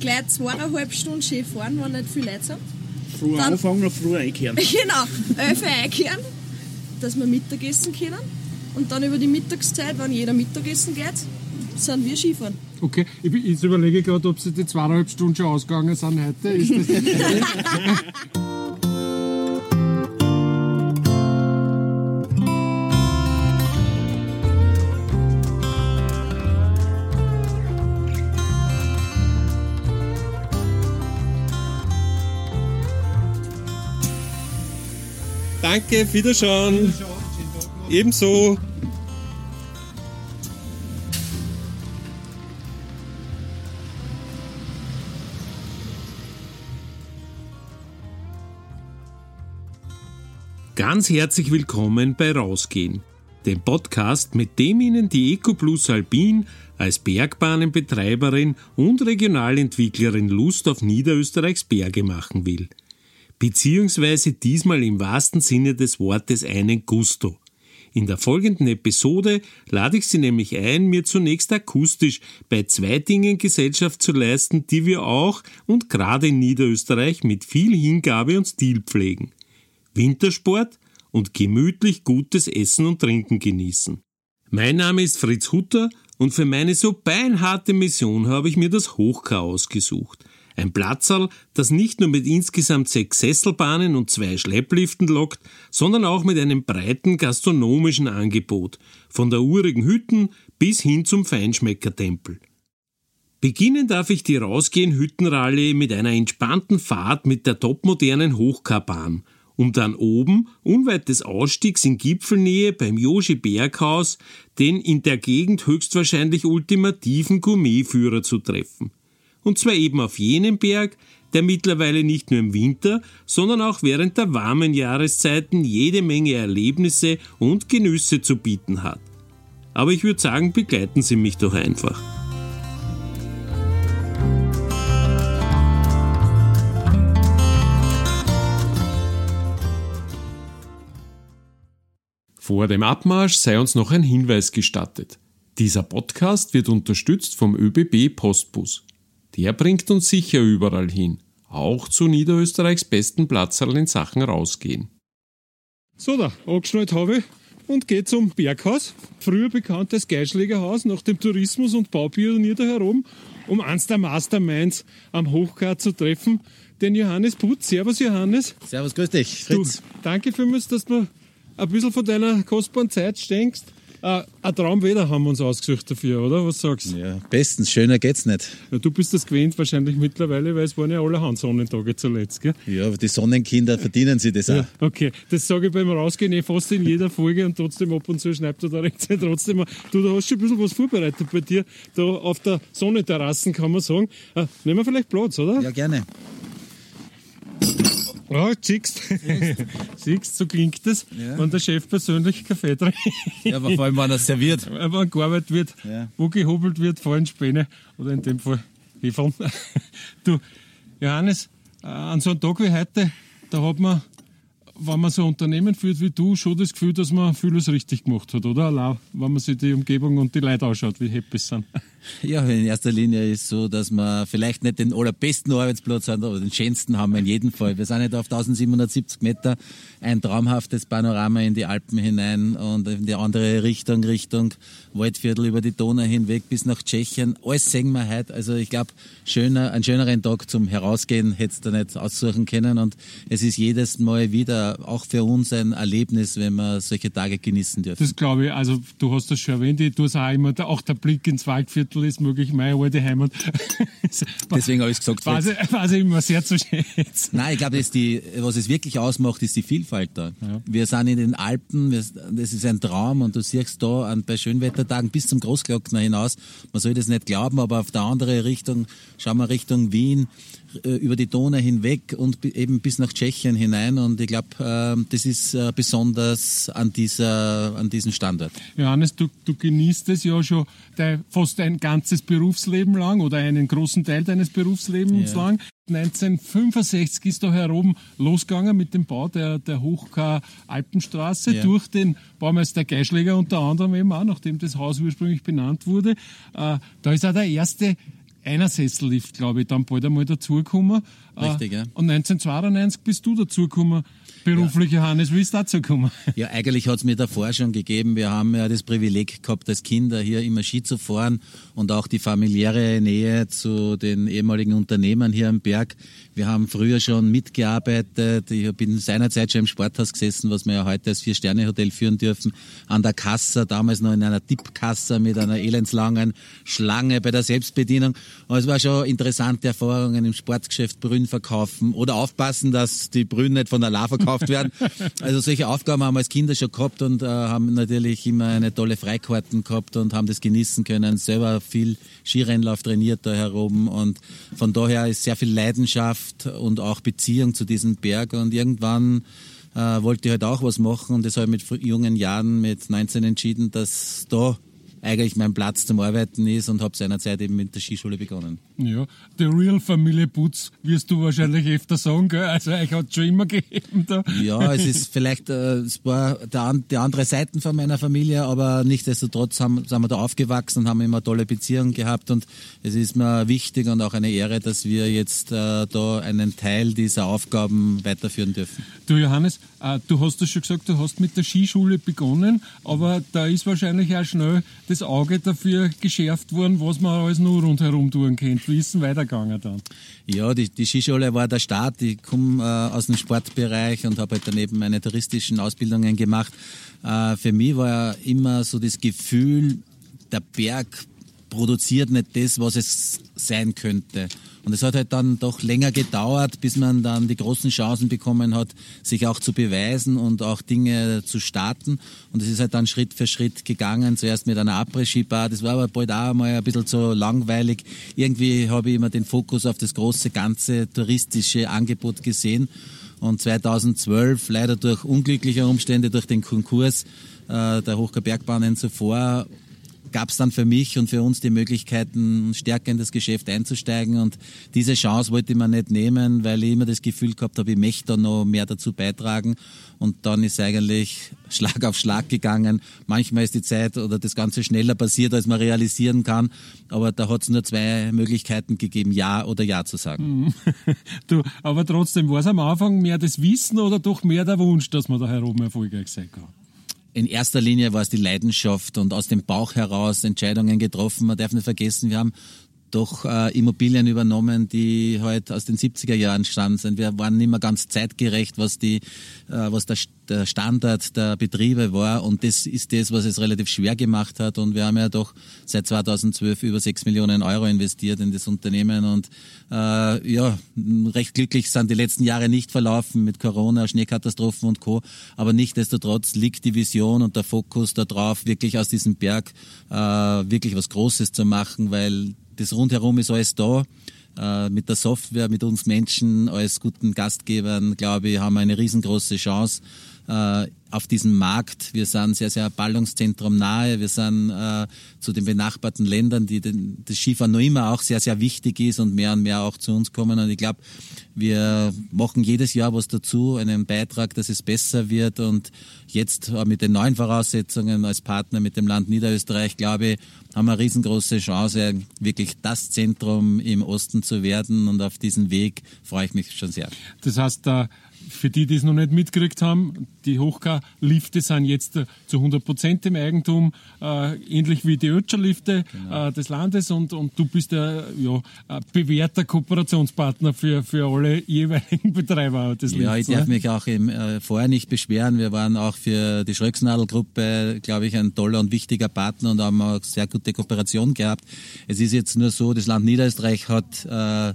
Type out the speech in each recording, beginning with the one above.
gleich zweieinhalb Stunden schön fahren, wenn nicht viel Leute sind. Früher Dann- anfangen und früher einkehren. Genau, elf Uhr einkehren, dass wir Mittagessen können. Und dann über die Mittagszeit, wenn jeder Mittagessen geht, sind wir Skifahren. Okay, ich, jetzt überlege ich gerade, ob sie die zweieinhalb Stunden schon ausgegangen sind heute. Ist das Danke, Wiederschauen. Ebenso. Ganz herzlich willkommen bei Rausgehen, dem Podcast, mit dem Ihnen die EcoPlus Alpin als Bergbahnenbetreiberin und Regionalentwicklerin Lust auf Niederösterreichs Berge machen will beziehungsweise diesmal im wahrsten Sinne des Wortes einen Gusto. In der folgenden Episode lade ich Sie nämlich ein, mir zunächst akustisch bei zwei Dingen Gesellschaft zu leisten, die wir auch und gerade in Niederösterreich mit viel Hingabe und Stil pflegen. Wintersport und gemütlich gutes Essen und Trinken genießen. Mein Name ist Fritz Hutter und für meine so beinharte Mission habe ich mir das Hochkar ausgesucht. Ein Platzerl, das nicht nur mit insgesamt sechs Sesselbahnen und zwei Schleppliften lockt, sondern auch mit einem breiten gastronomischen Angebot, von der urigen Hütten bis hin zum Feinschmeckertempel. Beginnen darf ich die Rausgehen Hüttenrallye mit einer entspannten Fahrt mit der topmodernen Hochkarbahn, um dann oben, unweit des Ausstiegs in Gipfelnähe beim Joshi Berghaus, den in der Gegend höchstwahrscheinlich ultimativen Gourmetführer zu treffen. Und zwar eben auf jenem Berg, der mittlerweile nicht nur im Winter, sondern auch während der warmen Jahreszeiten jede Menge Erlebnisse und Genüsse zu bieten hat. Aber ich würde sagen, begleiten Sie mich doch einfach. Vor dem Abmarsch sei uns noch ein Hinweis gestattet. Dieser Podcast wird unterstützt vom ÖBB Postbus. Der bringt uns sicher überall hin, auch zu Niederösterreichs besten Platzerl in Sachen rausgehen. So, da, angeschnallt habe ich und gehe zum Berghaus, früher bekanntes Geischlägerhaus nach dem Tourismus- und Baupionier da herum, um eins der Masterminds am Hochkar zu treffen, den Johannes Putz. Servus Johannes. Servus, grüß dich, Du, Fritz. danke vielmals, dass du mir ein bisschen von deiner kostbaren Zeit schenkst. Äh, ein Traumwetter haben wir uns ausgesucht dafür, oder? Was sagst du? Ja, bestens, schöner geht's nicht. Ja, du bist das gewöhnt wahrscheinlich mittlerweile, weil es waren ja allerhand Sonnentage zuletzt, gell? Ja, aber die Sonnenkinder verdienen sie das auch. Ja, okay. Das sage ich beim Rausgehen eh fast in jeder Folge und trotzdem ab und zu schreibt er da rechts trotzdem. Du, da hast schon ein bisschen was vorbereitet bei dir. Da auf der Sonnenterrassen kann man sagen. Ah, nehmen wir vielleicht Platz, oder? Ja, gerne. Ja, siehst Siehst, so klingt das, Ja. wenn der Chef persönlich Kaffee trinkt. Ja, aber vor allem, wenn er serviert. Wenn gearbeitet wird, Ja. wo gehobelt wird, fallen Späne oder in dem Fall Hefeln. du, Johannes, äh, an so einem Tag wie heute, da hat man, wenn man so ein Unternehmen führt wie du, schon das Gefühl, dass man vieles richtig gemacht hat, oder? Allein, wenn man sich die Umgebung und die Leute anschaut, wie happy sie sind. Ja, in erster Linie ist so, dass wir vielleicht nicht den allerbesten Arbeitsplatz haben, aber den schönsten haben wir in jedem Fall. Wir sind nicht auf 1770 Meter, ein traumhaftes Panorama in die Alpen hinein und in die andere Richtung, Richtung Waldviertel über die Donau hinweg bis nach Tschechien. Alles sehen wir heute. Also ich glaube, schöner, einen schöneren Tag zum Herausgehen hättest du nicht aussuchen können und es ist jedes Mal wieder auch für uns ein Erlebnis, wenn wir solche Tage genießen dürfen. Das glaube ich, also du hast das schon erwähnt, tue es auch immer, auch der Blick ins Waldviertel ist möglich meine alte Heimat. Deswegen habe ich gesagt, weiß ich, weiß ich immer sehr zu schätzen. Nein, ich glaube, das ist die, was es wirklich ausmacht, ist die Vielfalt da. Wir sind in den Alpen, wir- das ist ein Traum und du siehst da an, bei Schönwettertagen bis zum Großglockner hinaus, man soll das nicht glauben, aber auf der anderen Richtung, schauen wir Richtung Wien, über die Donau hinweg und eben bis nach Tschechien hinein und ich glaube, äh, das ist äh, besonders an dieser, an diesem Standort. Johannes, du, du genießt es ja schon dein, fast ein ganzes Berufsleben lang oder einen großen Teil deines Berufslebens Ja. lang. 1965 ist da herum losgegangen mit dem Bau der, der Hochkar-Alpenstraße Ja. durch den Baumeister Geischläger unter anderem eben auch, nachdem das Haus ursprünglich benannt wurde. Äh, da ist auch der erste einer Sessellift, glaube ich, dann bald einmal dazugekommen. Richtig, ja. Und 1992 bist du dazugekommen, beruflich, ja. Johannes. Wie ist dazu gekommen? Ja, eigentlich hat es mir davor schon gegeben. Wir haben ja das Privileg gehabt, als Kinder hier immer Ski zu fahren und auch die familiäre Nähe zu den ehemaligen Unternehmern hier am Berg. Wir haben früher schon mitgearbeitet. Ich bin seinerzeit schon im Sporthaus gesessen, was wir ja heute als Vier-Sterne-Hotel führen dürfen. An der Kasse, damals noch in einer Tippkasse mit einer elendslangen Schlange bei der Selbstbedienung. Aber es war schon interessante Erfahrungen im Sportgeschäft Brünn verkaufen oder aufpassen, dass die Brünn nicht von der La verkauft werden. Also solche Aufgaben haben wir als Kinder schon gehabt und äh, haben natürlich immer eine tolle Freikarten gehabt und haben das genießen können. Selber viel Skirennlauf trainiert da herum und von daher ist sehr viel Leidenschaft und auch Beziehung zu diesem Berg und irgendwann äh, wollte ich halt auch was machen und das habe ich mit jungen Jahren, mit 19 entschieden, dass da eigentlich mein Platz zum Arbeiten ist und habe seinerzeit eben mit der Skischule begonnen. Ja, The Real Familie Putz wirst du wahrscheinlich öfter sagen, gell? Also euch hat schon immer gegeben da. Ja, es ist vielleicht, äh, es war der, die andere Seiten von meiner Familie, aber nichtsdestotrotz haben, sind wir da aufgewachsen und haben immer tolle Beziehungen gehabt und es ist mir wichtig und auch eine Ehre, dass wir jetzt äh, da einen Teil dieser Aufgaben weiterführen dürfen. Du Johannes, äh, du hast das schon gesagt, du hast mit der Skischule begonnen, aber da ist wahrscheinlich auch schnell das Auge dafür geschärft worden, was man alles nur rundherum tun könnte. Wie ist es weitergegangen dann? Ja, die, die Skischule war der Start. Ich komme äh, aus dem Sportbereich und habe halt daneben meine touristischen Ausbildungen gemacht. Äh, für mich war immer so das Gefühl, der Berg produziert nicht das, was es sein könnte. Und es hat halt dann doch länger gedauert, bis man dann die großen Chancen bekommen hat, sich auch zu beweisen und auch Dinge zu starten. Und es ist halt dann Schritt für Schritt gegangen. Zuerst mit einer Après-Ski-Bar. Das war aber bald auch mal ein bisschen so langweilig. Irgendwie habe ich immer den Fokus auf das große, ganze touristische Angebot gesehen. Und 2012, leider durch unglückliche Umstände, durch den Konkurs äh, der Hochbergbahnen zuvor, gab es dann für mich und für uns die Möglichkeiten, stärker in das Geschäft einzusteigen. Und diese Chance wollte ich mir nicht nehmen, weil ich immer das Gefühl gehabt habe, ich möchte da noch mehr dazu beitragen. Und dann ist eigentlich Schlag auf Schlag gegangen. Manchmal ist die Zeit oder das Ganze schneller passiert, als man realisieren kann. Aber da hat es nur zwei Möglichkeiten gegeben, Ja oder Ja zu sagen. du, aber trotzdem, war es am Anfang mehr das Wissen oder doch mehr der Wunsch, dass man da herum erfolgreich sein kann? In erster Linie war es die Leidenschaft und aus dem Bauch heraus Entscheidungen getroffen. Man darf nicht vergessen, wir haben doch äh, Immobilien übernommen, die halt aus den 70er Jahren stammen sind. Wir waren nicht mehr ganz zeitgerecht, was die, äh, was der, der Standard der Betriebe war. Und das ist das, was es relativ schwer gemacht hat. Und wir haben ja doch seit 2012 über 6 Millionen Euro investiert in das Unternehmen. Und äh, ja, recht glücklich sind die letzten Jahre nicht verlaufen mit Corona, Schneekatastrophen und Co. Aber nichtdestotrotz liegt die Vision und der Fokus darauf, wirklich aus diesem Berg äh, wirklich was Großes zu machen, weil das rundherum ist alles da. Äh, mit der Software, mit uns Menschen als guten Gastgebern, glaube ich, haben wir eine riesengroße Chance äh, auf diesem Markt. Wir sind sehr, sehr Ballungszentrum nahe. Wir sind äh, zu den benachbarten Ländern, die den, das Skifahren noch immer auch sehr, sehr wichtig ist und mehr und mehr auch zu uns kommen. Und ich glaube, wir machen jedes Jahr was dazu, einen Beitrag, dass es besser wird. Und jetzt mit den neuen Voraussetzungen als Partner mit dem Land Niederösterreich, glaube ich, haben wir eine riesengroße Chance, wirklich das Zentrum im Osten zu werden. Und auf diesen Weg freue ich mich schon sehr. Das heißt, da für die, die es noch nicht mitgekriegt haben, die Hochka-Lifte sind jetzt äh, zu 100 Prozent im Eigentum, äh, ähnlich wie die Ötscher-Lifte genau. äh, des Landes und, und du bist ja, ja ein bewährter Kooperationspartner für, für alle jeweiligen Betreiber des Lifts. Ja, ich darf ne? mich auch im, äh, vorher nicht beschweren. Wir waren auch für die Schröcksnadel-Gruppe, glaube ich, ein toller und wichtiger Partner und haben auch sehr gute Kooperation gehabt. Es ist jetzt nur so, das Land Niederösterreich hat äh,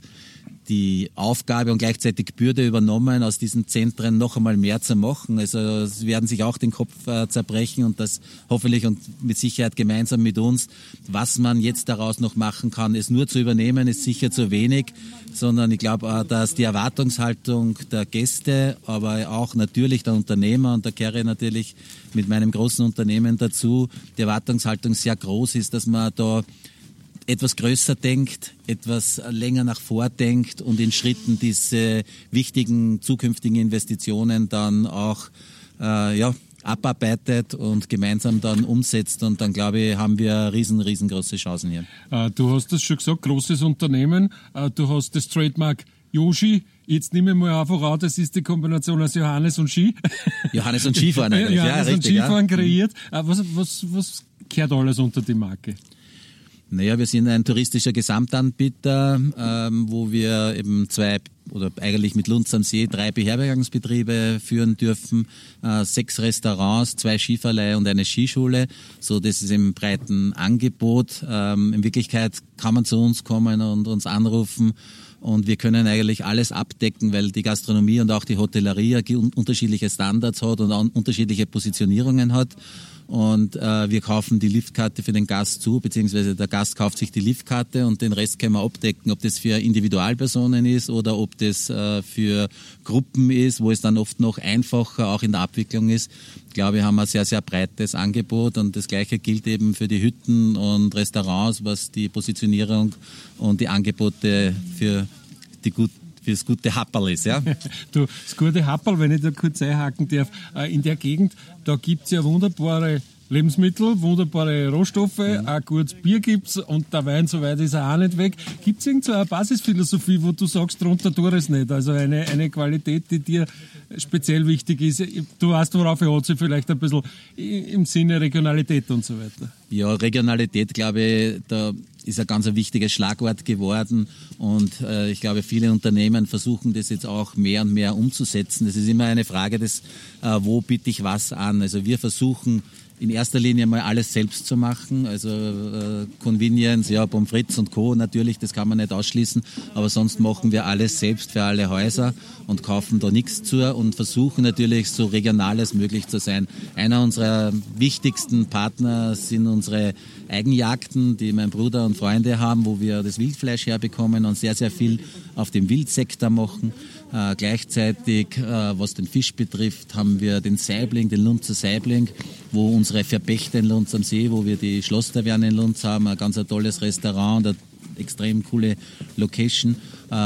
die Aufgabe und gleichzeitig Bürde übernommen, aus diesen Zentren noch einmal mehr zu machen. Also sie werden sich auch den Kopf äh, zerbrechen und das hoffentlich und mit Sicherheit gemeinsam mit uns. Was man jetzt daraus noch machen kann, es nur zu übernehmen, ist sicher zu wenig, sondern ich glaube, äh, dass die Erwartungshaltung der Gäste, aber auch natürlich der Unternehmer und der kehre natürlich mit meinem großen Unternehmen dazu, die Erwartungshaltung sehr groß ist, dass man da etwas größer denkt, etwas länger nach vor denkt und in Schritten diese wichtigen zukünftigen Investitionen dann auch äh, ja, abarbeitet und gemeinsam dann umsetzt. Und dann glaube ich, haben wir riesen, riesengroße Chancen hier. Äh, du hast das schon gesagt, großes Unternehmen. Äh, du hast das Trademark Yoshi. Jetzt nehme ich mal einfach an, das ist die Kombination aus Johannes und Ski. Johannes und Skifahren eigentlich, Johannes ja, richtig, und Skifahren ja. kreiert. Äh, was, was, was kehrt alles unter die Marke? Naja, wir sind ein touristischer Gesamtanbieter, ähm, wo wir eben zwei oder eigentlich mit Lunds am See drei Beherbergungsbetriebe führen dürfen, äh, sechs Restaurants, zwei Skiverleih und eine Skischule. So, das ist im breiten Angebot. Ähm, in Wirklichkeit kann man zu uns kommen und uns anrufen und wir können eigentlich alles abdecken, weil die Gastronomie und auch die Hotellerie unterschiedliche Standards hat und unterschiedliche Positionierungen hat. Und äh, wir kaufen die Liftkarte für den Gast zu, beziehungsweise der Gast kauft sich die Liftkarte und den Rest können wir abdecken, ob das für Individualpersonen ist oder ob das äh, für Gruppen ist, wo es dann oft noch einfacher auch in der Abwicklung ist. Ich glaube, wir haben ein sehr, sehr breites Angebot und das Gleiche gilt eben für die Hütten und Restaurants, was die Positionierung und die Angebote für die guten fürs gute Happerl ist. Ja? du, das gute Happerl, wenn ich da kurz einhaken darf, äh, in der Gegend, da gibt es ja wunderbare Lebensmittel, wunderbare Rohstoffe, mhm. ein gutes Bier gibt's und der Wein, soweit ist er auch nicht weg. Gibt's irgendeine Basisphilosophie, wo du sagst, drunter tue es nicht? Also eine, eine Qualität, die dir speziell wichtig ist. Du weißt, worauf ich hat vielleicht ein bisschen im Sinne Regionalität und so weiter. Ja, Regionalität, glaube ich, da ist ein ganz wichtiges Schlagwort geworden und äh, ich glaube, viele Unternehmen versuchen das jetzt auch mehr und mehr umzusetzen. Das ist immer eine Frage des, äh, wo biete ich was an. Also wir versuchen in erster Linie mal alles selbst zu machen. Also äh, Convenience, ja, Pommes frites und Co. natürlich, das kann man nicht ausschließen. Aber sonst machen wir alles selbst für alle Häuser und kaufen da nichts zu und versuchen natürlich so regional als möglich zu sein. Einer unserer wichtigsten Partner sind unsere Eigenjagden, die mein Bruder und Freunde haben, wo wir das Wildfleisch herbekommen und sehr, sehr viel auf dem Wildsektor machen. Äh, gleichzeitig, äh, was den Fisch betrifft, haben wir den Saibling, den Lunzer Saibling, wo unsere Verpächter in Lunz am See, wo wir die Schlosstaverne in Lunz haben, ein ganz ein tolles Restaurant, eine extrem coole Location,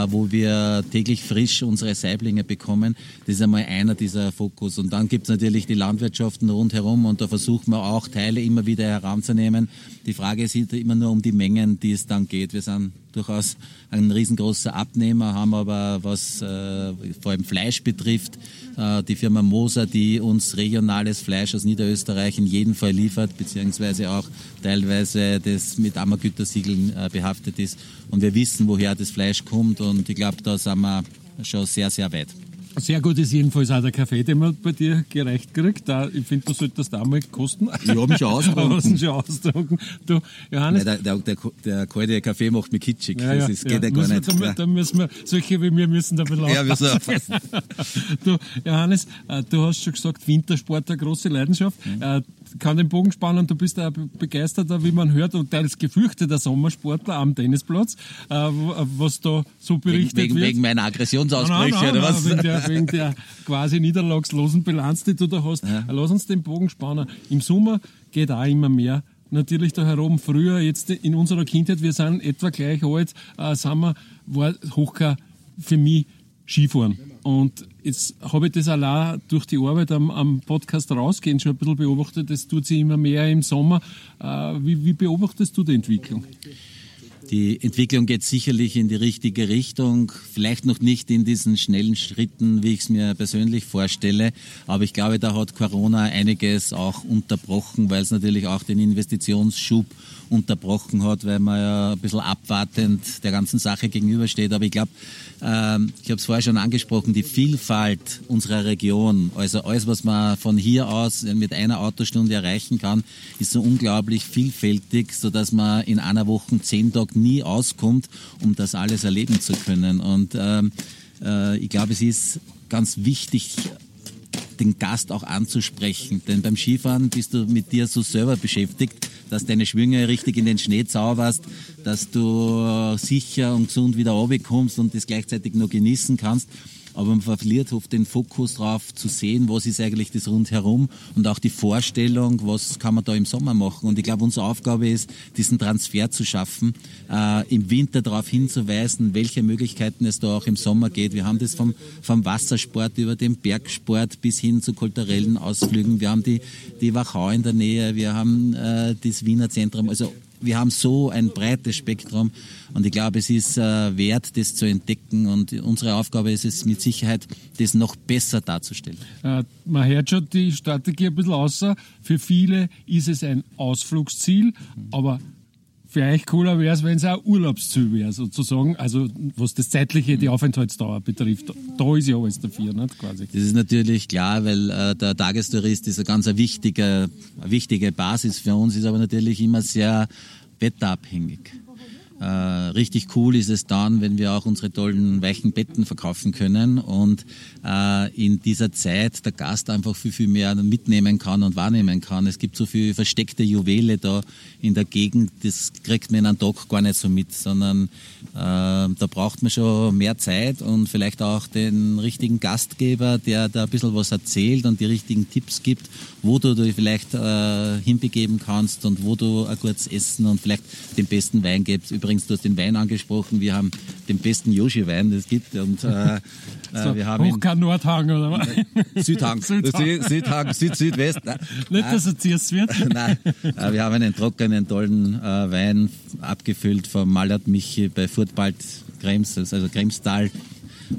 wo wir täglich frisch unsere Saiblinge bekommen. Das ist einmal einer dieser Fokus. Und dann gibt es natürlich die Landwirtschaften rundherum und da versuchen wir auch Teile immer wieder heranzunehmen. Die Frage ist immer nur um die Mengen, die es dann geht. Wir sind durchaus ein riesengroßer Abnehmer, haben aber, was äh, vor allem Fleisch betrifft, äh, die Firma Moser, die uns regionales Fleisch aus Niederösterreich in jedem Fall liefert, beziehungsweise auch teilweise das mit Ammergütersiegeln äh, behaftet ist. Und wir wissen, woher das Fleisch kommt und ich glaube, da sind wir schon sehr, sehr weit. Sehr gut ist jedenfalls auch der Kaffee, den man bei dir gereicht kriegt. Da, ich finde, du solltest da mal kosten. Ich habe ihn schon ausgetrunken. schon ausgetrunken. Du, Johannes. Nein, der, der, der, kalte Kaffee macht mich kitschig. Ja, ja, das, geht ja, gar nicht. Da, da, müssen wir, solche wie wir müssen da ein Ja, wir müssen aufpassen. du, Johannes, äh, du hast schon gesagt, Wintersport eine große Leidenschaft. Mhm. Kann den Bogen spannen, du bist ein begeisterter, wie man hört, und teils gefürchteter Sommersportler am Tennisplatz, äh, was da so berichtet wegen, wird. Wegen meiner Aggressionsausbrüche, nein, nein, oder was? Wegen der, wegen der quasi niederlagslosen Bilanz, die du da hast. Ja. Lass uns den Bogen spannen. Im Sommer geht auch immer mehr natürlich da herum. Früher, jetzt in unserer Kindheit, wir sind etwa gleich alt, äh, sind wir, war Hochkar für mich Skifahren. Und jetzt habe ich das allein durch die Arbeit am, am, Podcast rausgehen schon ein bisschen beobachtet. Das tut sich immer mehr im Sommer. Äh, wie, wie beobachtest du die Entwicklung? Die Entwicklung geht sicherlich in die richtige Richtung, vielleicht noch nicht in diesen schnellen Schritten, wie ich es mir persönlich vorstelle, aber ich glaube, da hat Corona einiges auch unterbrochen, weil es natürlich auch den Investitionsschub unterbrochen hat, weil man ja ein bisschen abwartend der ganzen Sache gegenübersteht. Aber ich glaube, ähm, ich habe es vorher schon angesprochen, die Vielfalt unserer Region, also alles, was man von hier aus mit einer Autostunde erreichen kann, ist so unglaublich vielfältig, sodass man in einer Woche zehn Tage nie auskommt, um das alles erleben zu können. Und ähm, äh, ich glaube, es ist ganz wichtig, den Gast auch anzusprechen. Denn beim Skifahren bist du mit dir so selber beschäftigt, dass deine Schwünge richtig in den Schnee zauberst, dass du sicher und gesund wieder runterkommst und das gleichzeitig noch genießen kannst. Aber man verliert oft den Fokus darauf zu sehen, was ist eigentlich das rundherum und auch die Vorstellung, was kann man da im Sommer machen. Und ich glaube, unsere Aufgabe ist, diesen Transfer zu schaffen, äh, im Winter darauf hinzuweisen, welche Möglichkeiten es da auch im Sommer geht. Wir haben das vom, vom Wassersport über den Bergsport bis hin zu kulturellen Ausflügen. Wir haben die, die Wachau in der Nähe, wir haben äh, das Wiener Zentrum. Also wir haben so ein breites Spektrum und ich glaube, es ist äh, wert, das zu entdecken und unsere Aufgabe ist es mit Sicherheit, das noch besser darzustellen. Äh, man hört schon die Strategie ein bisschen außer. Für viele ist es ein Ausflugsziel, aber für euch cooler wäre es, wenn es auch Urlaubsziel wäre, sozusagen. Also, was das zeitliche, die Aufenthaltsdauer betrifft. Da ist ja alles dafür, nicht, quasi. Das ist natürlich klar, weil äh, der Tagestourist ist eine ganz eine wichtige, eine wichtige Basis für uns, ist aber natürlich immer sehr wetterabhängig. Äh, richtig cool ist es dann, wenn wir auch unsere tollen weichen Betten verkaufen können und äh, in dieser Zeit der Gast einfach viel, viel mehr mitnehmen kann und wahrnehmen kann. Es gibt so viele versteckte Juwele da in der Gegend, das kriegt man in einem Tag gar nicht so mit, sondern äh, da braucht man schon mehr Zeit und vielleicht auch den richtigen Gastgeber, der da ein bisschen was erzählt und die richtigen Tipps gibt, wo du dich vielleicht äh, hinbegeben kannst und wo du ein gutes Essen und vielleicht den besten Wein gibst. Übrigens, du hast den Wein angesprochen, wir haben den besten Yoshi-Wein, das gibt und äh, äh so, wir haben hoch kein Nordhang oder was? Südhang. Südhang, Südhang Süd, Südwest. Nicht, dass er zierst wird. Nein, äh, wir haben einen trockenen, tollen äh, Wein abgefüllt vom Mallert Michi bei Furtbald Krems, also Kremstal.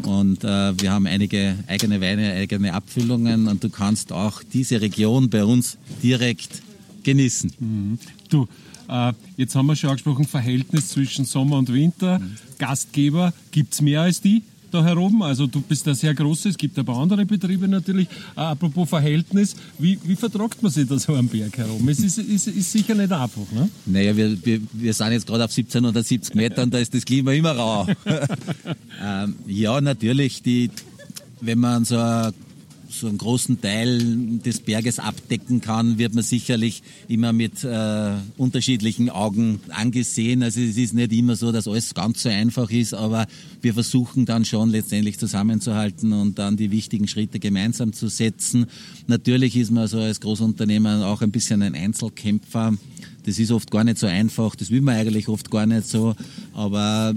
Und äh, wir haben einige eigene Weine, eigene Abfüllungen und du kannst auch diese Region bei uns direkt genießen. Mhm. Du, äh, jetzt haben wir schon angesprochen, Verhältnis zwischen Sommer und Winter. Mhm. Gastgeber, gibt es mehr als die? Da herum. Also du bist da sehr groß, es gibt ein paar andere Betriebe natürlich. Äh, apropos Verhältnis, wie, wie vertragt man sich da so am Berg herum? Es ist, ist, ist sicher nicht einfach, ne? Naja, wir, wir, wir sind jetzt gerade auf 1770 Metern, da ist das Klima immer rau. ähm, ja, natürlich, die, wenn man so eine so einen großen Teil des Berges abdecken kann, wird man sicherlich immer mit äh, unterschiedlichen Augen angesehen. Also es ist nicht immer so, dass alles ganz so einfach ist, aber wir versuchen dann schon letztendlich zusammenzuhalten und dann die wichtigen Schritte gemeinsam zu setzen. Natürlich ist man so als Großunternehmer auch ein bisschen ein Einzelkämpfer. Das ist oft gar nicht so einfach, das will man eigentlich oft gar nicht so, aber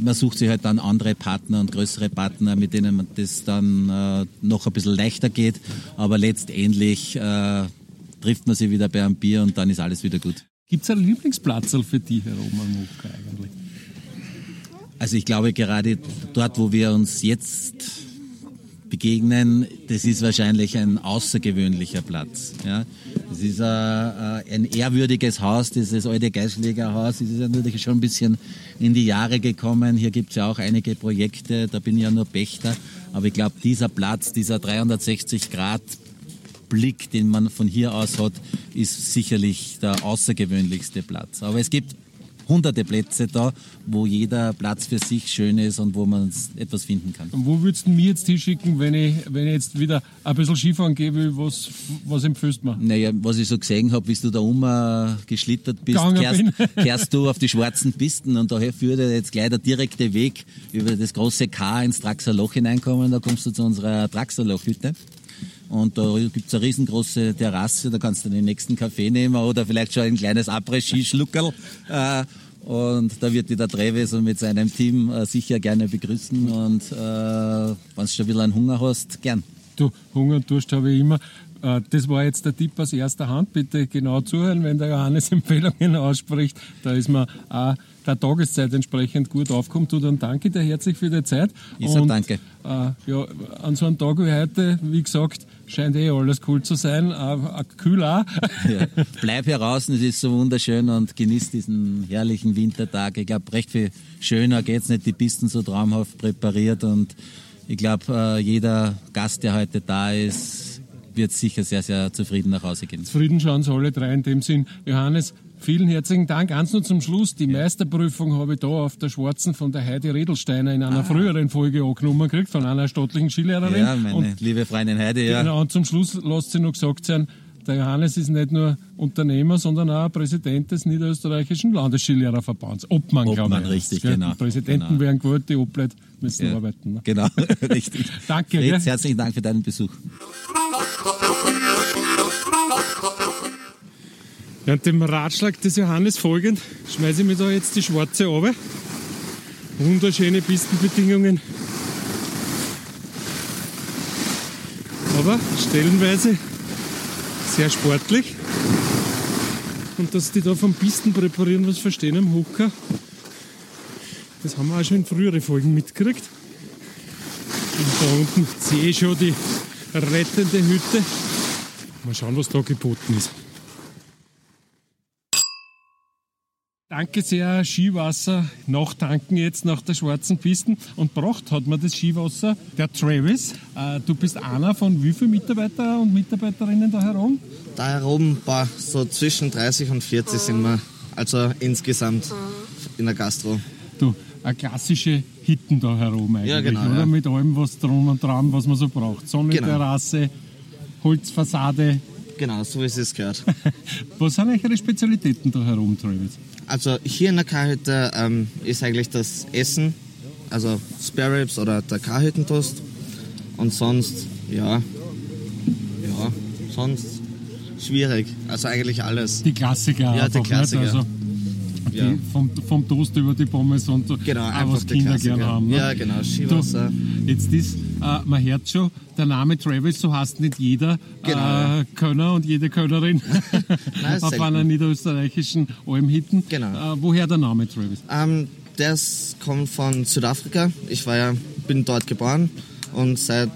man sucht sich halt dann andere Partner und größere Partner, mit denen man das dann äh, noch ein bisschen leichter geht, aber letztendlich äh, trifft man sich wieder bei einem Bier und dann ist alles wieder gut. Gibt es einen Lieblingsplatz für die herum am Mucka eigentlich? Also ich glaube gerade dort, wo wir uns jetzt begegnen, das ist wahrscheinlich ein außergewöhnlicher Platz. Ja. Das ist äh, äh ein ehrwürdiges Haus, dieses alte Geißlegerhaus. Das ist natürlich schon ein bisschen in die Jahre gekommen. Hier gibt es ja auch einige Projekte, da bin ich ja nur Pächter. Aber ich glaube, dieser Platz, dieser 360 Grad Blick, den man von hier aus hat, ist sicherlich der außergewöhnlichste Platz. Aber es gibt hunderte Plätze da, wo jeder Platz für sich schön ist und wo man etwas finden kann. Und wo würdest du mir jetzt hinschicken, wenn ich, wenn ich jetzt wieder ein bisschen Skifahren gebe, was, was empfiehlst du mir? Naja, was ich so gesehen habe, wie du da oben geschlittert bist, kehrst, kehrst, du auf die schwarzen Pisten und daher führt jetzt gleich der direkte Weg über das große K ins Traxerloch hineinkommen, da kommst du zu unserer Traxerlochhütte. Und da gibt es eine riesengroße Terrasse, da kannst du den nächsten Kaffee nehmen oder vielleicht schon ein kleines Après-Ski-Schluckerl. Äh, und da wird dich der Treves mit seinem Team äh, sicher gerne begrüßen. Und äh, wenn du schon wieder einen Hunger hast, gern. Du, Hunger und Durst habe ich immer. Äh, das war jetzt der Tipp aus erster Hand. Bitte genau zuhören, wenn der Johannes Empfehlungen ausspricht. Da ist man auch der Tageszeit entsprechend gut aufkommt. Du dann danke dir herzlich für die Zeit. Ich sage danke. Äh, ja, an so einem Tag wie heute, wie gesagt, scheint eh alles cool zu sein, auch kühl auch. Ja, bleib hier draußen, es ist so wunderschön und genieß diesen herrlichen Wintertag. Ich glaube, recht viel schöner geht's nicht, die Pisten so traumhaft präpariert und ich glaube, äh, jeder Gast, der heute da ist, wird sicher sehr, sehr zufrieden nach Hause gehen. Zufrieden schauen sie alle drei in dem Sinn. Johannes, Vielen herzlichen Dank. Eins nur zum Schluss. Die Meisterprüfung habe ich da auf der Schwarzen von der Heidi Redelsteiner in einer ah. früheren Folge angenommen gekriegt, von einer stattlichen Skilehrerin. Ja, meine und, liebe Freundin Heidi, ja. Genau, und zum Schluss lasst sie noch gesagt sein, der Johannes ist nicht nur Unternehmer, sondern auch Präsident des niederösterreichischen Landesskilehrerverbands. Obmann, Obmann, glaube ich. richtig, gell? genau. Die Präsidenten Genau. werden gewählt, die Obleute müssen Ja. arbeiten. Ne? Genau, richtig. Danke, Fritz, herzlichen Dank für deinen Besuch. Ja, dem Ratschlag des Johannes folgend schmeiße ich mir da jetzt die schwarze runter. Wunderschöne Pistenbedingungen. Aber stellenweise sehr sportlich. Und dass die da vom Pisten präparieren was verstehen am Hocker, das haben wir auch schon in früheren Folgen mitgekriegt. Und da unten sehe ich schon die rettende Hütte. Mal schauen, was da geboten ist. Danke sehr, Skiwasser. Nachtanken jetzt nach der schwarzen Pisten. Und gebracht hat mir das Skiwasser der Travis. Äh, du bist einer von wie vielen Mitarbeiter und Mitarbeiterinnen da herum? Da herum, boah, so zwischen 30 und 40 sind wir. Also insgesamt in der Gastro. Du, eine klassische Hitten da herum eigentlich, Ja, genau, oder? ja. Mit allem, was drum und dran, was man so braucht. Sonnenterrasse, Holzfassade. Genau, so wie es gehört. Was sind eigentlich eure Spezialitäten da herum, Travis? Also hier in der K-Hütte ähm, ist eigentlich das Essen, also Spare Ribs oder der K-Hüttentoast. Und sonst, ja, ja, sonst schwierig. Also eigentlich alles. Die Klassiker Ja, die Klassiker. Nicht? Also, die, Ja. vom, vom Toast über die Pommes und so, Genau, einfach was die Kinder Klassiker. gern haben. Ne? Ja, genau, Skiwasser. Du, jetzt ist, äh, man hört schon, der Name Travis, so heißt nicht jeder Genau, äh, Könner und jede Könnerin Nein, auf selten. einer niederösterreichischen Almhitten. Genau. Äh, woher der Name Travis? Ähm, das kommt von Südafrika. Ich war ja, bin dort geboren und seit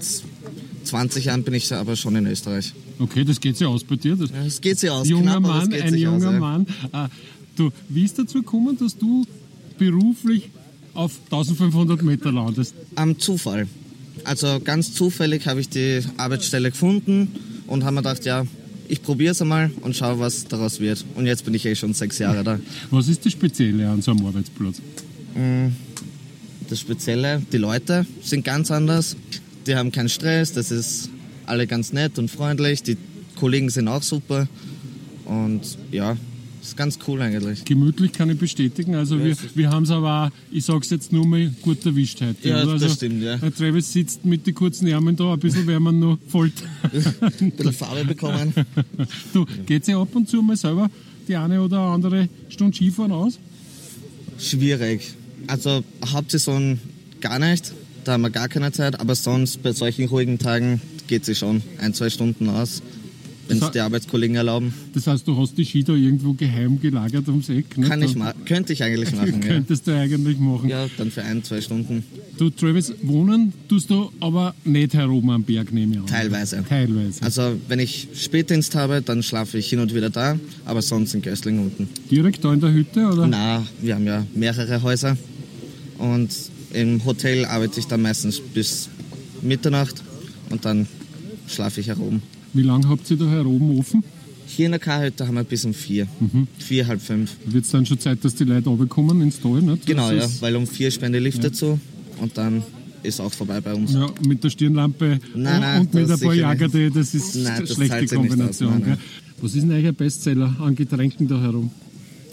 20 Jahren bin ich aber schon in Österreich. Okay, das geht sich aus bei dir. Das, Es geht sich aus. junger Mann, ein junger aus. Mann. Äh, du, wie ist dazu gekommen, dass du beruflich auf 1500 Meter landest? Am Zufall. Also ganz zufällig habe ich die Arbeitsstelle gefunden und habe mir gedacht, ja, ich probiere es einmal und schaue, was daraus wird. Und jetzt bin ich eh schon sechs Jahre da. Was ist das Spezielle an so einem Arbeitsplatz? Das Spezielle, die Leute sind ganz anders. Die haben keinen Stress, das ist alle ganz nett und freundlich. Die Kollegen sind auch super. Und ja, ist ganz cool eigentlich. Gemütlich kann ich bestätigen. Also wir, wir haben es aber auch, ich sag's jetzt nur mal, gut erwischt heute. Ja, oder? das also, stimmt, ja. Der Travis sitzt mit den kurzen Ärmeln da, ein bisschen werden wir noch voll. Ein bisschen Farbe bekommen. du, geht sich ab und zu mal selber die eine oder andere Stunde Skifahren aus? Schwierig. Also Hauptsaison gar nicht, da haben wir gar keine Zeit, aber sonst bei solchen ruhigen Tagen geht sie schon ein, zwei Stunden aus, wenn es die Arbeitskollegen erlauben. Das heißt, du hast die Ski da irgendwo geheim gelagert ums Eck. Ne? Kann ich ma könnte ich eigentlich machen, ja. Könntest du eigentlich machen. Ja, dann für ein, zwei Stunden. Du, Travis, wohnen tust du aber nicht heroben am Berg, nehme ich an. Teilweise. Teilweise. Also wenn ich Spätdienst habe, dann schlafe ich hin und wieder da, aber sonst in Gößling unten. Direkt da in der Hütte, oder? Na, wir haben ja mehrere Häuser und im Hotel arbeite ich dann meistens bis Mitternacht und dann schlafe ich herum. Wie lange habt ihr da heroben offen? Hier in der K-Hütte haben wir bis um vier. Mhm. Vier, halb fünf. Wird es dann schon Zeit, dass die Leute runterkommen ins Tal, nicht? Genau, Das ja, weil um vier spende Lift dazu und dann ist auch vorbei bei uns. Ja, mit der Stirnlampe Nein, nein, und mit ein paar. Jagerte, das ist Nein, eine das schlechte Kombination. nein. Was ist denn eigentlich ein Bestseller an Getränken da herum?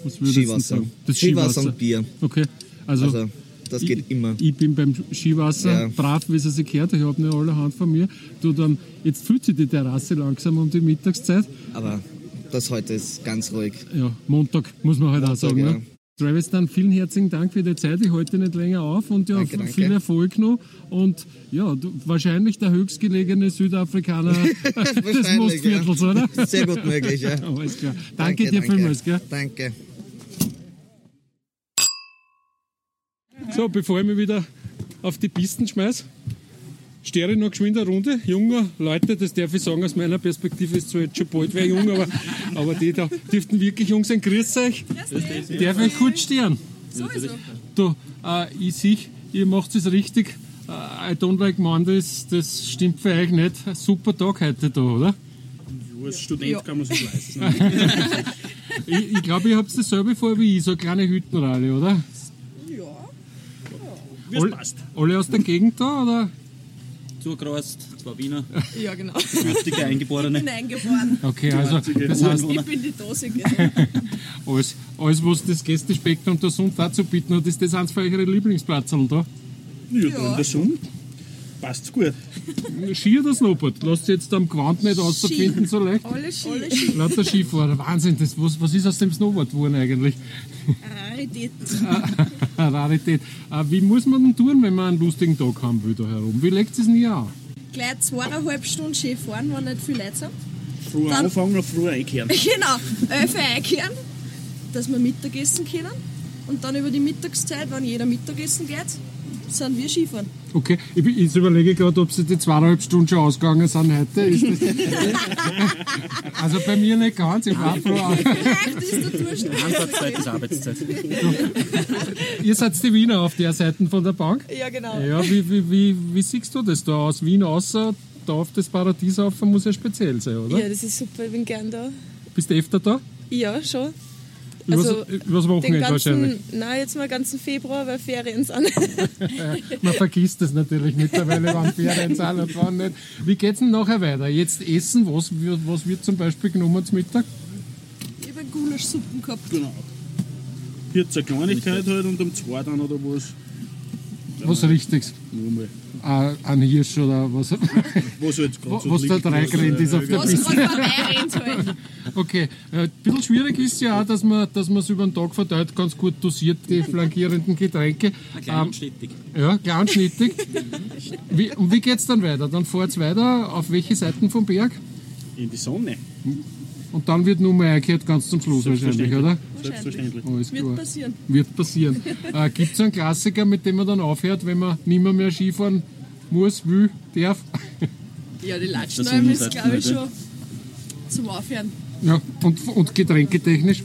Was würdest du Skiwasser. sagen? Das Skiwasser und Bier. Okay, also, Also, das geht ich, immer. Ich bin beim Skiwasser Ja. brav, wie es sich gehört. Ich habe nicht allerhand von mir. Du dann, jetzt fühlt sich die Terrasse langsam um die Mittagszeit. Aber das heute ist ganz ruhig. Ja, Montag muss man halt auch sagen. ja. Ne? Travis, dann vielen herzlichen Dank für die Zeit. Ich halte nicht länger auf und ja, Danke, danke. viel Erfolg noch. Und ja, du, wahrscheinlich der höchstgelegene Südafrikaner des Mostviertels, ja. oder? Sehr gut möglich, ja. Alles klar. Danke, dir vielmals. Gell? Danke. So, bevor ich mich wieder auf die Pisten schmeiß, stehe ich noch geschwind eine Runde. Junger Leute, das darf ich sagen, aus meiner Perspektive ist zwar jetzt schon bald wer jung, aber, aber die da dürften wirklich jung sein. Grüß euch. Darf ich kurz stehen? Sowieso. Du, äh, ich sehe, ihr macht es richtig. Äh, I don't like Mondays, das stimmt für euch nicht. Ein super Tag heute da, oder? Als Student Ja. kann man sich leisten. Ich, ich glaube, ihr habt dasselbe vor wie ich, so kleine Hüttenralle, oder? Wie es passt. Alle aus der Gegend da, oder? zugereist, zwei Wiener, Ja, genau. Ich Eingeborene. bin eingeboren. Okay, also das heißt, Ich bin die Dose gewesen. alles, alles was das Gästespektrum der Sund dazu bieten hat, ist das eins von euren Lieblingsplatzeln da? Ja, da Ja. in der Sonne passt's gut. Ski oder Snowboard? Lasst ihr jetzt am Gewand nicht auszufinden so leicht? Alle Ski. Lauter Skifahrer, Wahnsinn, das, was, was ist aus dem Snowboard geworden eigentlich? Rarität. Rarität. Äh, Wie muss man denn tun, wenn man einen lustigen Tag haben will da herum? Wie legt es denn hier an? Gleich zweieinhalb Stunden schön fahren, wenn nicht viel Leute sind. Früh Dann- anfangen, noch früh einkehren. Genau, elf einkehren, dass wir Mittagessen können. Und dann über die Mittagszeit, wenn jeder Mittagessen geht, sind wir Skifahren. Okay, ich, jetzt überlege gerade, ob sie die zweieinhalb Stunden schon ausgegangen sind heute. Ist das also bei mir nicht ganz, ich war froh. Vielleicht ist der Durchschnitt. Ist Arbeitszeit. Ihr seid die Wiener auf der Seite von der Bank. Ja, genau. Ja, wie, wie, wie, wie siehst du das da aus Wien außer da auf das Paradies auf, muss ja speziell sein, oder? Ja, das ist super, ich bin gern da. Bist du öfter da? Ja, schon. Übers, Also, übers Den Wochenende wahrscheinlich. ganzen, nein, jetzt mal ganzen Februar, weil Ferien sind. Man vergisst das natürlich mittlerweile, wann Ferien sind und wann nicht. Wie geht's denn nachher weiter? Jetzt essen, was, wird- was wird zum Beispiel genommen zum Mittag? Ich habe Gulaschsuppen gehabt. Genau. Jetzt eine Kleinigkeit halt und um zwei dann oder was. Was Richtiges? Äh, ein Hirsch oder was? Was halt gerade so Was da liegt, reingerannt ist auf der Was Piste. gerade vorbeirennt halt. Okay, äh, ein bisschen schwierig ist ja auch, dass man dass man es über den Tag verteilt ganz gut dosiert, die flankierenden Getränke. Klein Ähm, und stetig. ja, klein schnittig. Wie, und wie geht's dann weiter? Dann fahrt's weiter auf welche Seiten vom Berg? In die Sonne. Und dann wird nur mal eingekehrt ganz zum Schluss wahrscheinlich, oder? Selbstverständlich. Alles Wird klar. passieren. Wird passieren. äh, Gibt es einen Klassiker, mit dem man dann aufhört, wenn man nicht mehr, mehr Skifahren muss, will, darf? Ja, die Das Latschnalm ist, glaube ich, schon zum Aufhören. ja, und, und getränketechnisch?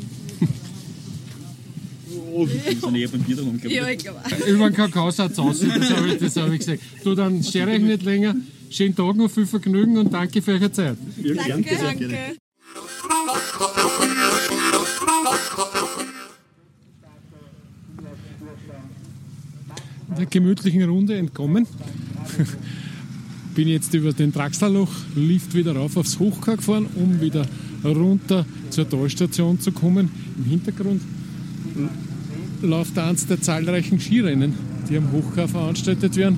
Oh, wir sind eher beim Bier darum, glaub ich. Ja, ich glaube auch. Über den Kakaosatz aus, das habe ich, das hab ich gesagt. Du, dann störe ich nicht länger. Schönen Tag noch, viel Vergnügen und danke für eure Zeit. Ja, sehr gerne. Danke. Der gemütlichen Runde entkommen. Bin jetzt über den Draxlerloch, Lift wieder rauf aufs Hochkar gefahren, um wieder runter zur Talstation zu kommen. Im Hintergrund läuft eins der zahlreichen Skirennen, die am Hochkar veranstaltet werden.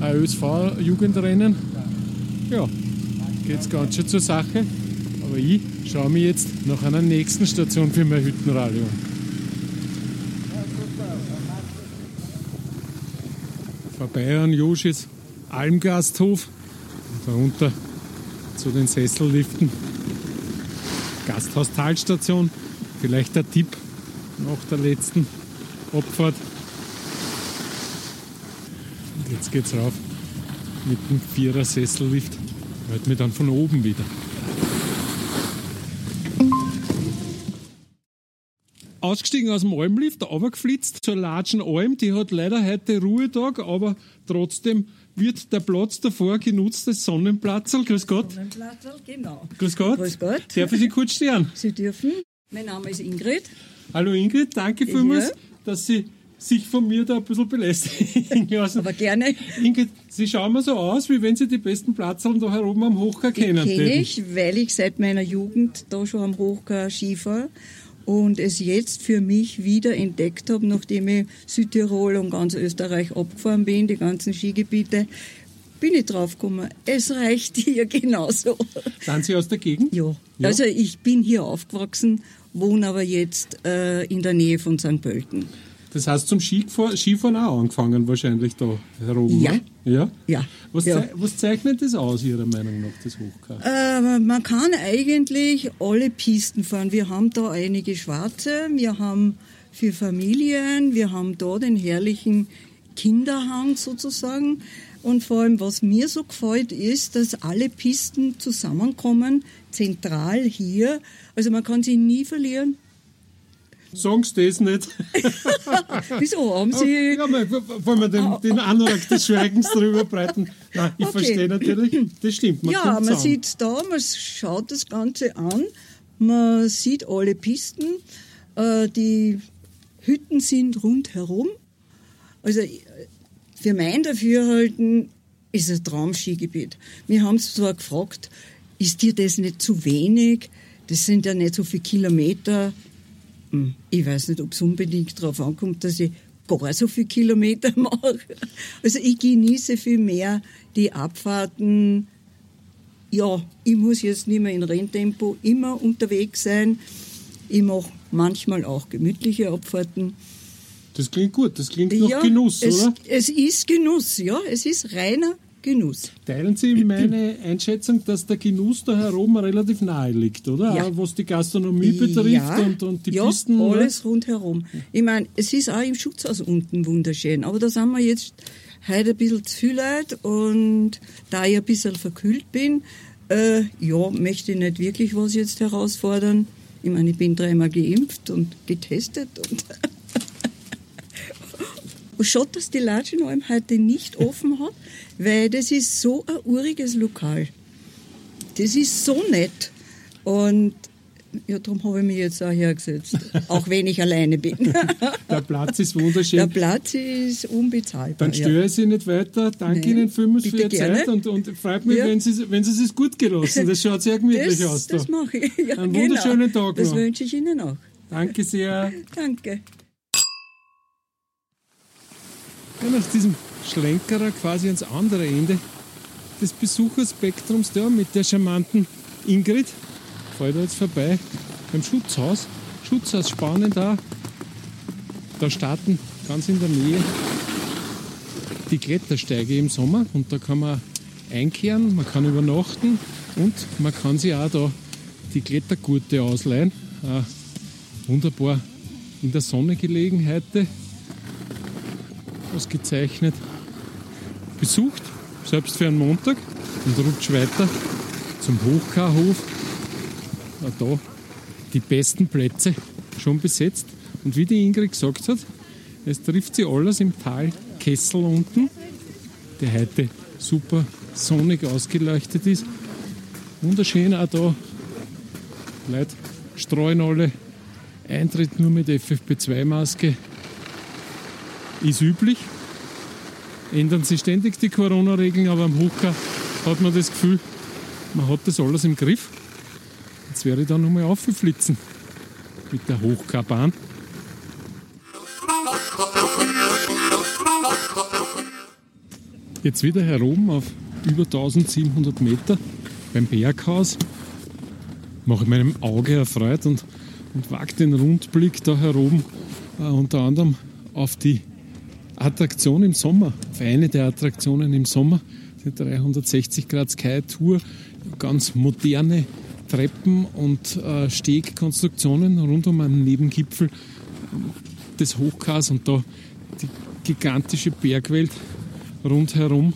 Ein ÖSV-Jugendrennen. Ja, geht's ganz schön zur Sache. Aber ich schaue mich jetzt nach einer nächsten Station für mein Hüttenradio vorbei an Joschis Almgasthof und darunter zu den Sesselliften. Gasthaus Talstation, vielleicht der Tipp nach der letzten Abfahrt. Und jetzt geht's rauf mit dem Vierer Sessellift. Hört mir dann von oben wieder. Ausgestiegen aus dem Almlift, runtergeflitzt zur Latschen Alm. Die hat leider heute Ruhetag, aber trotzdem wird der Platz davor genutzt als Sonnenplatzl. Grüß Gott. Sonnenplattel, genau. Grüß Gott. Grüß Gott. Darf ich Sie kurz stören? Sie dürfen. Mein Name ist Ingrid. Hallo Ingrid, danke vielmals, Ja. dass Sie sich von mir da ein bisschen belästigen lassen. Aber gerne Ingrid, Sie schauen mir so aus, wie wenn Sie die besten Platzl da herum am Hochkar kennen. kenne täten. ich, weil ich seit meiner Jugend da schon am Hochkar Ski fahre und es jetzt für mich wieder entdeckt habe, nachdem ich Südtirol und ganz Österreich abgefahren bin, die ganzen Skigebiete, bin ich draufgekommen. Es reicht hier genauso. Sind Sie aus der Gegend? Ja. Ja. Also ich bin hier aufgewachsen, wohne aber jetzt äh, in der Nähe von St. Pölten. Das heißt, zum Skifahren, Skifahren auch angefangen wahrscheinlich da herum, Ja. ne? Ja? Ja. Was, Ja. zei- was zeichnet das aus, Ihrer Meinung nach, das Hochkar? Äh, man kann eigentlich alle Pisten fahren. Wir haben da einige schwarze, wir haben für Familien, wir haben da den herrlichen Kinderhang sozusagen. Und vor allem, was mir so gefällt, ist, dass alle Pisten zusammenkommen, zentral hier. Also man kann sie nie verlieren. Sagen Sie das nicht? Wieso haben Sie... ja, mal, wollen wir den, den Antrag des Schweigens drüber breiten? Nein, ich Okay. verstehe natürlich, das stimmt. Man ja, man zusammen. sieht da, man schaut das Ganze an, man sieht alle Pisten, äh, die Hütten sind rundherum. Also äh, für mein Dafürhalten ist ein Traumskigebiet. Wir haben es zwar gefragt, ist dir das nicht zu wenig? Das sind ja nicht so viele Kilometer. Hm, Ich weiß nicht, ob es unbedingt darauf ankommt, dass ich gar so viele Kilometer mache. Also ich genieße viel mehr die Abfahrten. Ja, ich muss jetzt nicht mehr in Renntempo immer unterwegs sein. Ich mache manchmal auch gemütliche Abfahrten. Das klingt gut, das klingt nach Genuss, es, oder? Es ist Genuss, ja. Es ist reiner Genuss. Teilen Sie meine Einschätzung, dass der Genuss da herum relativ nahe liegt, oder? Ja. Auch was die Gastronomie betrifft ja, und, und die ja, Pisten. oder? alles rundherum. Ich meine, es ist auch im Schutzhaus unten wunderschön, aber da sind wir jetzt heute ein bisschen zu viel Leute und da ich ein bisschen verkühlt bin, äh, ja, möchte ich nicht wirklich was jetzt herausfordern. Ich meine, ich bin dreimal geimpft und getestet und Schaut, dass die Latschenalm heute nicht offen hat, weil das ist so ein uriges Lokal. Das ist so nett. Und ja, darum habe ich mich jetzt auch hergesetzt, auch wenn ich alleine bin. Der Platz ist wunderschön. Der Platz ist unbezahlbar. Dann störe ich Sie nicht weiter. Danke Nein, Ihnen vielmals für Ihre gerne. Zeit und, und freut mich, Ja. wenn, Sie, wenn Sie es gut gelassen. Das schaut sehr gemütlich das, aus. Da. Das mache ich. Ja, Einen genau. wunderschönen Tag Das noch. wünsche ich Ihnen auch. Danke sehr. Danke. Ja, nach diesem Schlenkerer quasi ans andere Ende des Besucherspektrums da mit der charmanten Ingrid. Fahre da jetzt vorbei beim Schutzhaus. Schutzhaus spannend da. Da starten ganz in der Nähe die Klettersteige im Sommer und da kann man einkehren, man kann übernachten und man kann sich auch da die Klettergurte ausleihen. Äh, wunderbar in der Sonne gelegen heute ausgezeichnet besucht, selbst für einen Montag und rutscht weiter zum Hochkarhof. Auch da die besten Plätze schon besetzt. Und wie die Ingrid gesagt hat, es trifft sie alles im Tal Kessel unten, der heute super sonnig ausgeleuchtet ist. Wunderschön auch da. Leute streuen alle. Eintritt nur mit FFP2-Maske ist üblich. Ändern sich ständig die Corona-Regeln, aber am Hochkar hat man das Gefühl, man hat das alles im Griff. Jetzt werde ich da nochmal aufflitzen mit der Hochkarbahn. Jetzt wieder heroben auf über 1700 Meter beim Berghaus. Mache meinem Auge erfreut und, und wagt den Rundblick da heroben äh, unter anderem auf die Attraktion im Sommer, eine der Attraktionen im Sommer, die 360 Grad Sky Tour, ganz moderne Treppen und äh, Stegkonstruktionen rund um einen Nebengipfel des Hochkars und da die gigantische Bergwelt rundherum.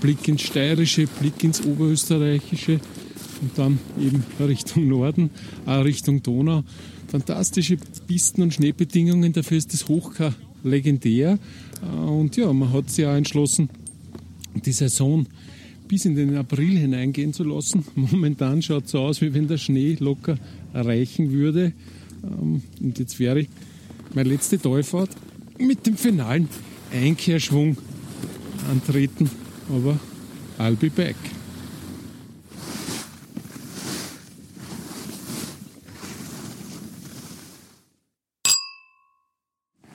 Blick ins Steirische, Blick ins Oberösterreichische und dann eben Richtung Norden, auch Richtung Donau. Fantastische Pisten- und Schneebedingungen, dafür ist das Hochkar legendär. Und ja, man hat sich auch entschlossen, die Saison bis in den April hineingehen zu lassen. Momentan schaut es so aus, wie wenn der Schnee locker erreichen würde. Ähm, Und jetzt wäre ich meine letzte Talfahrt mit dem finalen Einkehrschwung antreten. Aber I'll be back.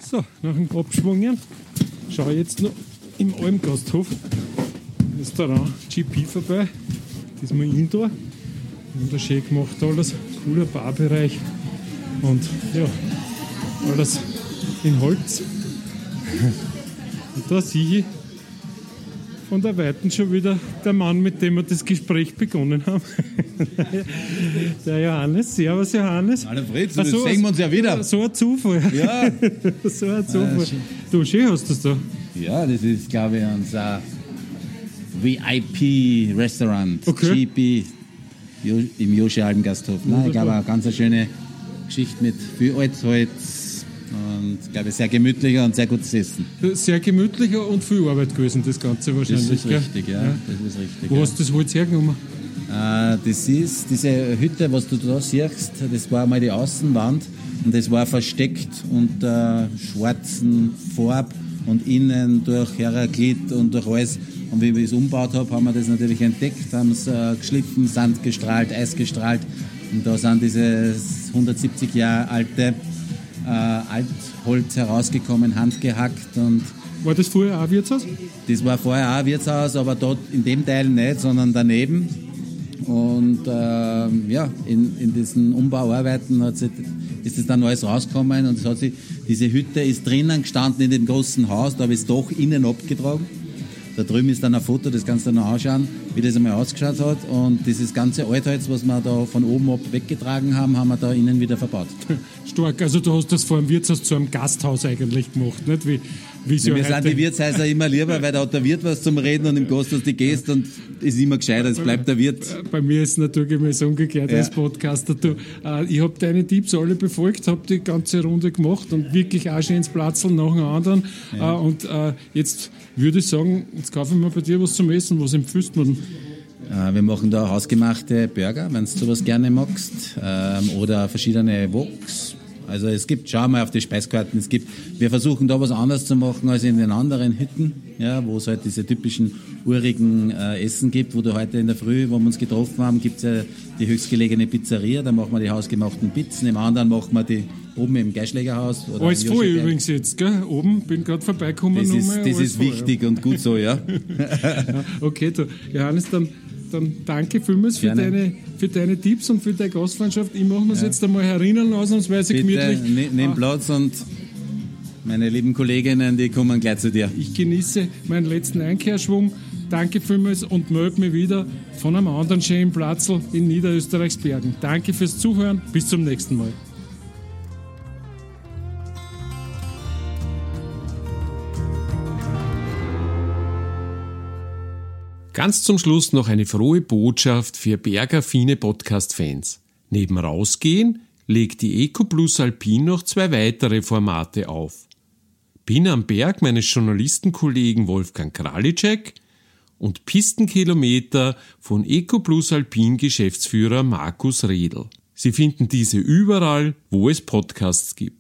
So, nach dem Abschwungen schaue ich jetzt noch im Almgasthof Restaurant GP vorbei. Diesmal Indoor. Wunderschön gemacht alles. Cooler Barbereich. Und ja, alles in Holz. Und da sehe ich von der Weiten schon wieder der Mann, mit dem wir das Gespräch begonnen haben. der Johannes. Servus, Johannes. Hallo Fritz, das so, sehen wir uns ja wieder. So ein Zufall. Ja. so ein Zufall. Ah, du, schön hast du es da. Ja, das ist, glaube ich, unser VIP-Restaurant. Okay. GP im Josche Almgasthof. Nein, ich glaube, eine ganz schöne Geschichte mit viel Altholz und, glaube ich, sehr gemütlicher und sehr gutes Essen. Sehr gemütlicher und viel Arbeit gewesen, das Ganze Das wahrscheinlich. ist gell? richtig, ja. Das ist richtig. Wo ja. hast du das Holz hergenommen? Äh, Das ist diese Hütte, was du da siehst, das war einmal die Außenwand und das war versteckt unter schwarzen Farb und innen durch Heraklit und durch alles. Und wie ich es umgebaut habe, haben wir das natürlich entdeckt, haben es äh, geschliffen, Sand gestrahlt, Eis gestrahlt. Und da sind diese 170 Jahre alte äh, Altholz herausgekommen, handgehackt und War das vorher auch ein Wirtshaus? das war vorher auch ein Wirtshaus, aber dort in dem Teil nicht, sondern daneben. Und ähm, ja, in, in diesen Umbauarbeiten hat sich, ist das dann alles rausgekommen und es hat sich, diese Hütte ist drinnen gestanden in dem großen Haus, da habe ich es doch innen abgetragen. Da drüben ist dann ein Foto, das kannst du noch anschauen, wie das einmal ausgeschaut hat. Und dieses ganze Altholz, was wir da von oben ab weggetragen haben, haben wir da innen wieder verbaut. Stark. Also du hast das vor dem Wirtshaus zu einem Gasthaus eigentlich gemacht, nicht? Wie, sie Mir sind die Wirtshäuser immer lieber, weil da hat der Wirt was zum Reden und im Gasthaus die Gäste und ist immer gescheiter, es bleibt der Wirt. Bei mir ist es so umgekehrt Ja. als Podcaster. Du, äh, ich habe deine Tipps alle befolgt, habe die ganze Runde gemacht und wirklich auch schon ins Platzl nach dem anderen. Äh, und äh, jetzt würde ich sagen, jetzt kaufe ich mir bei dir was zum Essen. Was empfiehlst du mir? denn? Äh, Wir machen da hausgemachte Burger, wenn du sowas gerne magst, ähm, oder verschiedene Woks. Also es gibt, schau mal auf die Speiskarten, es gibt, wir versuchen da was anderes zu machen als in den anderen Hütten, ja, wo es halt diese typischen urigen äh, Essen gibt, wo du heute in der Früh, wo wir uns getroffen haben, gibt's ja die höchstgelegene Pizzeria, da machen wir die hausgemachten Pizzen, im anderen machen wir die oben im Geischlägerhaus. Oder Alles voll übrigens jetzt, gell? Oben, bin gerade vorbeigekommen. Das ist, das ist wichtig und gut so, ja. Ja. Okay, du, Johannes, dann, dann danke vielmals für Gerne. deine, für deine Tipps und für deine Gastfreundschaft. Ich mache mir jetzt einmal herinnen, ausnahmsweise Bitte, gemütlich. ne- nimm Ah, Platz und meine lieben Kolleginnen, die kommen gleich zu dir. Ich genieße meinen letzten Einkehrschwung. Danke vielmals und melde mich wieder von einem anderen schönen Platzl in Niederösterreichs Bergen. Danke fürs Zuhören. Bis zum nächsten Mal. Ganz zum Schluss noch eine frohe Botschaft für bergaffine Podcast-Fans. Neben Rausgehen legt die Eco Plus Alpin noch zwei weitere Formate auf. Bin am Berg meines Journalistenkollegen Wolfgang Kralitschek und Pistenkilometer von Eco Plus Alpin Geschäftsführer Markus Redl. Sie finden diese überall, wo es Podcasts gibt.